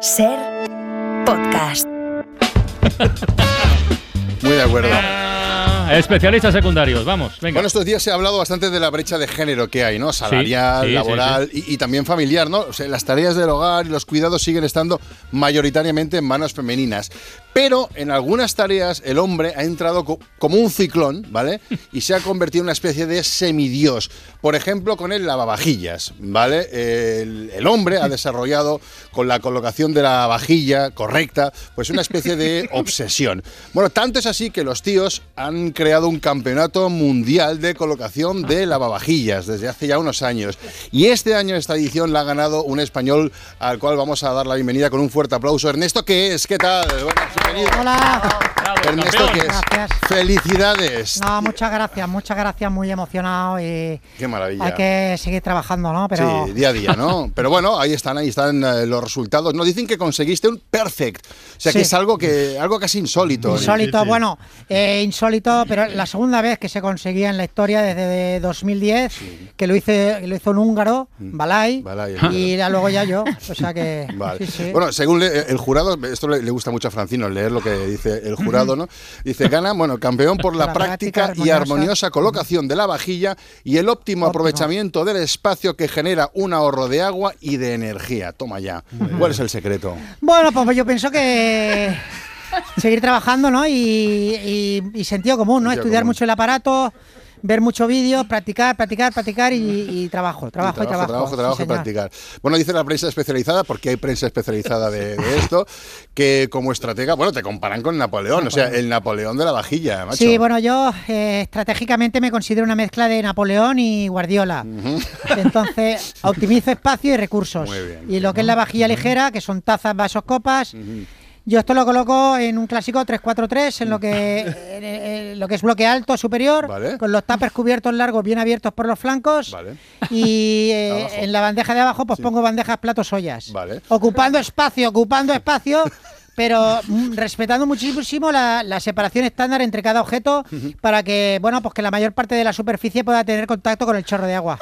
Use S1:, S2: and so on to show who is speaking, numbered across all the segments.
S1: Ser podcast.
S2: Muy de acuerdo.
S3: Ah, especialistas secundarios, vamos, venga.
S2: Bueno, estos días se ha hablado bastante de la brecha de género que hay, ¿no? Salarial,
S3: sí, sí,
S2: laboral Y, y también familiar, ¿no? O sea, las tareas del hogar y los cuidados siguen estando mayoritariamente en manos femeninas. Pero en algunas tareas el hombre ha entrado co- como un ciclón, ¿vale? Y se ha convertido en una especie de semidios. Por ejemplo, con el lavavajillas, ¿vale? El, el hombre ha desarrollado con la colocación de la vajilla correcta, pues una especie de obsesión. Bueno, tanto es así que los tíos han creado un campeonato mundial de colocación de lavavajillas desde hace ya unos años. Y este año esta edición la ha ganado un español al cual vamos a dar la bienvenida con un fuerte aplauso. Ernesto, ¿qué es? ¿Qué tal? Buenas,
S4: 好
S3: 啦
S2: Ernesto. ¿qué es?
S4: Gracias.
S2: Felicidades.
S4: No, muchas gracias, muchas gracias, muy emocionado y
S2: Qué maravilla.
S4: hay que seguir trabajando, ¿no? Pero
S2: Sí, día a día, ¿no? Pero bueno, ahí están, ahí están eh, los resultados. Nos dicen que conseguiste un perfect. O sea, que es algo que algo casi insólito.
S4: insólito, bueno, eh, insólito, pero la segunda vez que se conseguía en la historia desde 2010, que lo hice, lo hizo un húngaro, Balay,
S2: Mm. Balay,
S4: y ya luego ya yo, o sea que
S2: Vale.
S4: sí, sí.
S2: Bueno, según le- el jurado, esto le, le gusta mucho a Francino leer lo que dice el jurado, ¿no? Dice, gana, bueno, campeón por la,
S4: La
S2: práctica,
S4: práctica
S2: y
S4: armoniosa.
S2: armoniosa colocación de la vajilla y el óptimo,
S4: Óptimo.
S2: aprovechamiento del espacio que genera un ahorro de agua y de energía. Toma ya. ¿Cuál es el secreto?
S4: Bueno, pues yo pienso que seguir trabajando, ¿no? Y, y- y sentido común, ¿no?
S2: Sentido
S4: Estudiar
S2: común.
S4: mucho el aparato, ver muchos vídeos, practicar, practicar, practicar y, y trabajo, trabajo y trabajo.
S2: trabajo,
S4: sí,
S2: trabajo y practicar. Bueno, dice la prensa especializada, porque hay prensa especializada de, de esto, que como estratega, bueno, te comparan con Napoleón, o sea, el Napoleón de la vajilla, macho.
S4: Sí, bueno, yo eh, estratégicamente me considero una mezcla de Napoleón y Guardiola. Entonces, optimizo espacio y recursos.
S2: Muy bien.
S4: Y lo que es la vajilla ligera, que son tazas, vasos, copas. Yo esto lo coloco en un clásico 3-4-3, en lo que en, en lo que es bloque alto superior,
S2: Vale.
S4: con los tapers cubiertos largos bien abiertos por los flancos.
S2: Vale.
S4: Y eh, en la bandeja de abajo pues pongo bandejas, platos, ollas.
S2: Vale.
S4: Ocupando espacio, ocupando espacio, pero mm, respetando muchísimo la, la separación estándar entre cada objeto para que, bueno, pues que la mayor parte de la superficie pueda tener contacto con el chorro de agua.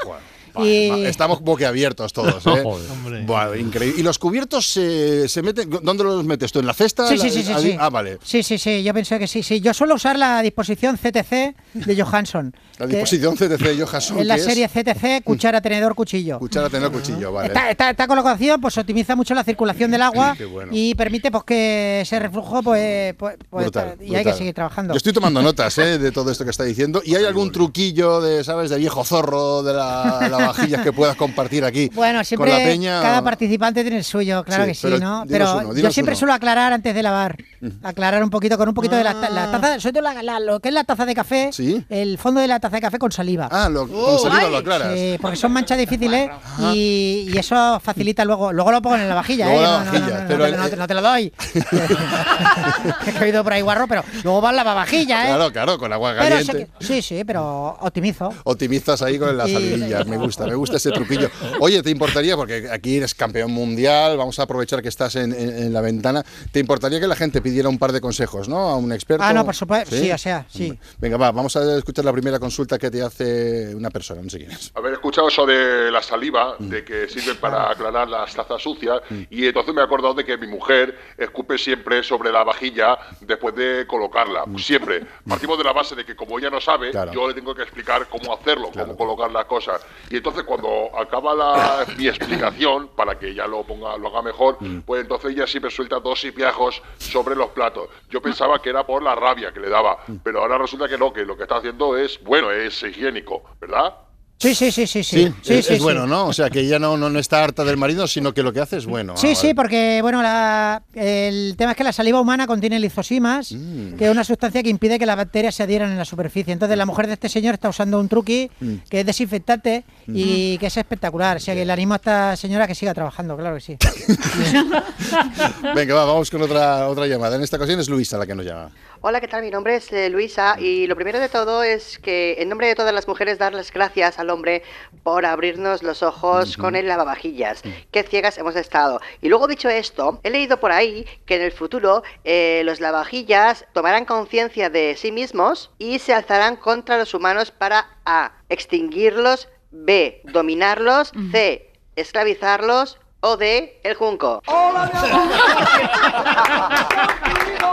S4: Y-
S2: Estamos boquiabiertos todos, ¿eh? Buah, increíble. ¿Y los cubiertos se, se meten? ¿Dónde los metes tú? ¿En la cesta?
S4: Sí, sí, sí, sí.
S2: Ah, vale.
S4: Sí, sí, sí, yo pensé que sí, sí. Yo suelo usar la disposición CTC de Johansson.
S2: La
S4: que
S2: disposición CTC de Johansson.
S4: Es la serie CTC, cuchara, tenedor, cuchillo.
S2: Cuchara, tener cuchillo, vale.
S4: Esta- esta colocación pues optimiza mucho la circulación del agua
S2: bueno.
S4: y permite pues que ese reflujo pues, pues, pues,
S2: Brutal,
S4: y hay que seguir trabajando.
S2: Yo estoy tomando notas ¿eh? de todo esto que está diciendo. ¿Y hay algún truquillo de, sabes, de viejo zorro de la, la vajilla que puedas compartir aquí?
S4: Bueno, siempre
S2: con la peña.
S4: cada participante tiene el suyo, claro
S2: Sí,
S4: que sí,
S2: pero
S4: ¿no? Pero
S2: uno,
S4: yo siempre
S2: uno.
S4: suelo aclarar antes de lavar, aclarar un poquito con un poquito de la,
S2: Ah.
S4: la taza, sobre todo la- la- lo que es la taza de café,
S2: Sí.
S4: el fondo de la taza de café con saliva.
S2: Ah, lo, con saliva lo aclaras.
S4: Sí, porque son manchas difíciles y, y eso facilita luego. Luego lo pongo en la vajilla,
S2: Luego
S4: ¿eh?
S2: la
S4: No, no,
S2: vajilla,
S4: no, no, no,
S2: pero
S4: no,
S2: el-
S4: no te- no te lo doy. he oído por ahí guarro, pero luego va en la vajilla, ¿eh?
S2: Claro, claro, con agua caliente.
S4: sí, sí, pero optimizo.
S2: Optimizas ahí con las salidillas, me gusta, me gusta ese truquillo. Oye, ¿te importaría, porque aquí eres campeón mundial, vamos a aprovechar que estás en, en- en la ventana, ¿te importaría que la gente pidiera un par de consejos, ¿no? A un experto.
S4: Ah, no, por supuesto, sí, o sea, sí.
S2: Venga, va, vamos a escuchar la primera consulta que te hace una persona, no sé quién es.
S5: Haber escuchado eso de la saliva,
S2: Mm.
S5: de que sirven para aclarar las tazas sucias, y entonces me he acordado de que mi mujer escupe siempre sobre la vajilla después de colocarla. Siempre. Partimos de la base de que como ella no sabe,
S2: Mm. Claro.
S5: yo le tengo que explicar cómo hacerlo,
S2: Claro.
S5: cómo colocar las cosas. Y entonces cuando acaba la- mi explicación, para que ella lo ponga, lo haga mejor,
S2: Mm.
S5: pues entonces ella siempre suelta dos piajos sobre los platos. Yo pensaba que era por la rabia que le daba,
S2: Mm.
S5: pero ahora resulta que no, que lo que está haciendo es, bueno, es higiénico, ¿verdad?
S4: Sí, sí, sí, sí, sí.
S2: Sí,
S4: sí,
S2: es,
S4: sí,
S2: es
S4: sí.
S2: bueno, ¿no? O sea, que ella no, no, no está harta del marido, sino que lo que hace es bueno.
S4: Sí,
S2: Ah,
S4: sí,
S2: vale.
S4: porque bueno, la- el tema es que la saliva humana contiene lizosimas,
S2: Mm.
S4: que es una sustancia que impide que las bacterias se adhieran en la superficie. Entonces la mujer de este señor está usando un truqui
S2: Mm.
S4: que es desinfectante y que es espectacular. O sea que le animo a esta señora que siga trabajando, claro que sí.
S2: Venga, va, vamos con otra, otra llamada. En esta ocasión es Luisa la que nos llama.
S6: Hola, ¿qué tal? Mi nombre es eh, Luisa y lo primero de todo es que en nombre de todas las mujeres dar las gracias al hombre por abrirnos los ojos con el lavavajillas. Qué ciegas hemos estado. Y luego dicho esto, he leído por ahí que en el futuro eh, los lavavajillas tomarán conciencia de sí mismos y se alzarán contra los humanos para A. extinguirlos, B. dominarlos, C. esclavizarlos o D, el junco.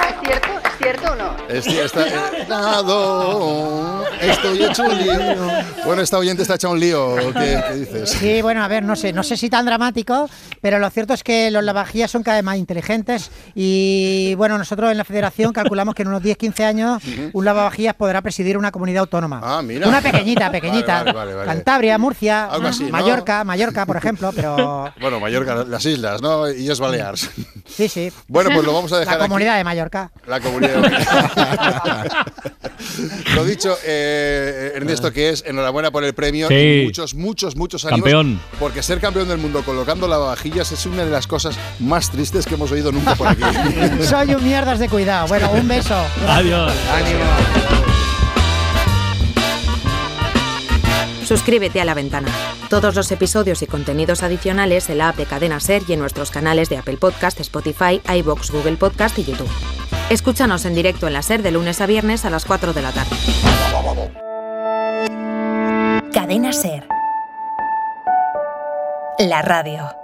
S6: ¿Es cierto? ¿Es cierto o no?
S2: Es- está, nado, estoy hecho un lío. Bueno, esta oyente está hecha un lío. ¿Qué, qué dices?
S4: Sí, bueno, a ver, no sé, no sé si tan dramático, pero lo cierto es que los lavavajillas son cada vez más inteligentes y bueno, nosotros en la federación calculamos que en unos 10-15 años un lavavajillas podrá presidir una comunidad autónoma.
S2: Ah, mira.
S4: Una pequeñita, pequeñita.
S2: Vale, vale, vale.
S4: Cantabria, Murcia,
S2: Algo así, ¿no?
S4: Mallorca, Mallorca, por ejemplo, pero
S2: Bueno, Mallorca, las islas, ¿no? Y es Baleares.
S4: sí, sí.
S2: Bueno, pues lo vamos a dejar
S4: La
S2: aquí.
S4: comunidad de Mallorca.
S2: La comunidad. Lo dicho, eh, Ernesto, que es enhorabuena por el premio
S3: Sí.
S2: y muchos, muchos, muchos ánimos.
S3: Campeón.
S2: Porque ser campeón del mundo colocando lavavajillas es una de las cosas más tristes que hemos oído nunca por aquí.
S4: Soy un mierdas de cuidado. Bueno, un beso.
S3: Adiós.
S1: Suscríbete a La Ventana. Todos los episodios y contenidos adicionales en la app de Cadena Ser y en nuestros canales de Apple Podcast, Spotify, iBox, Google Podcast y YouTube. Escúchanos en directo en la Ser de lunes a viernes a las 4 de la tarde.
S7: Cadena Ser. La radio.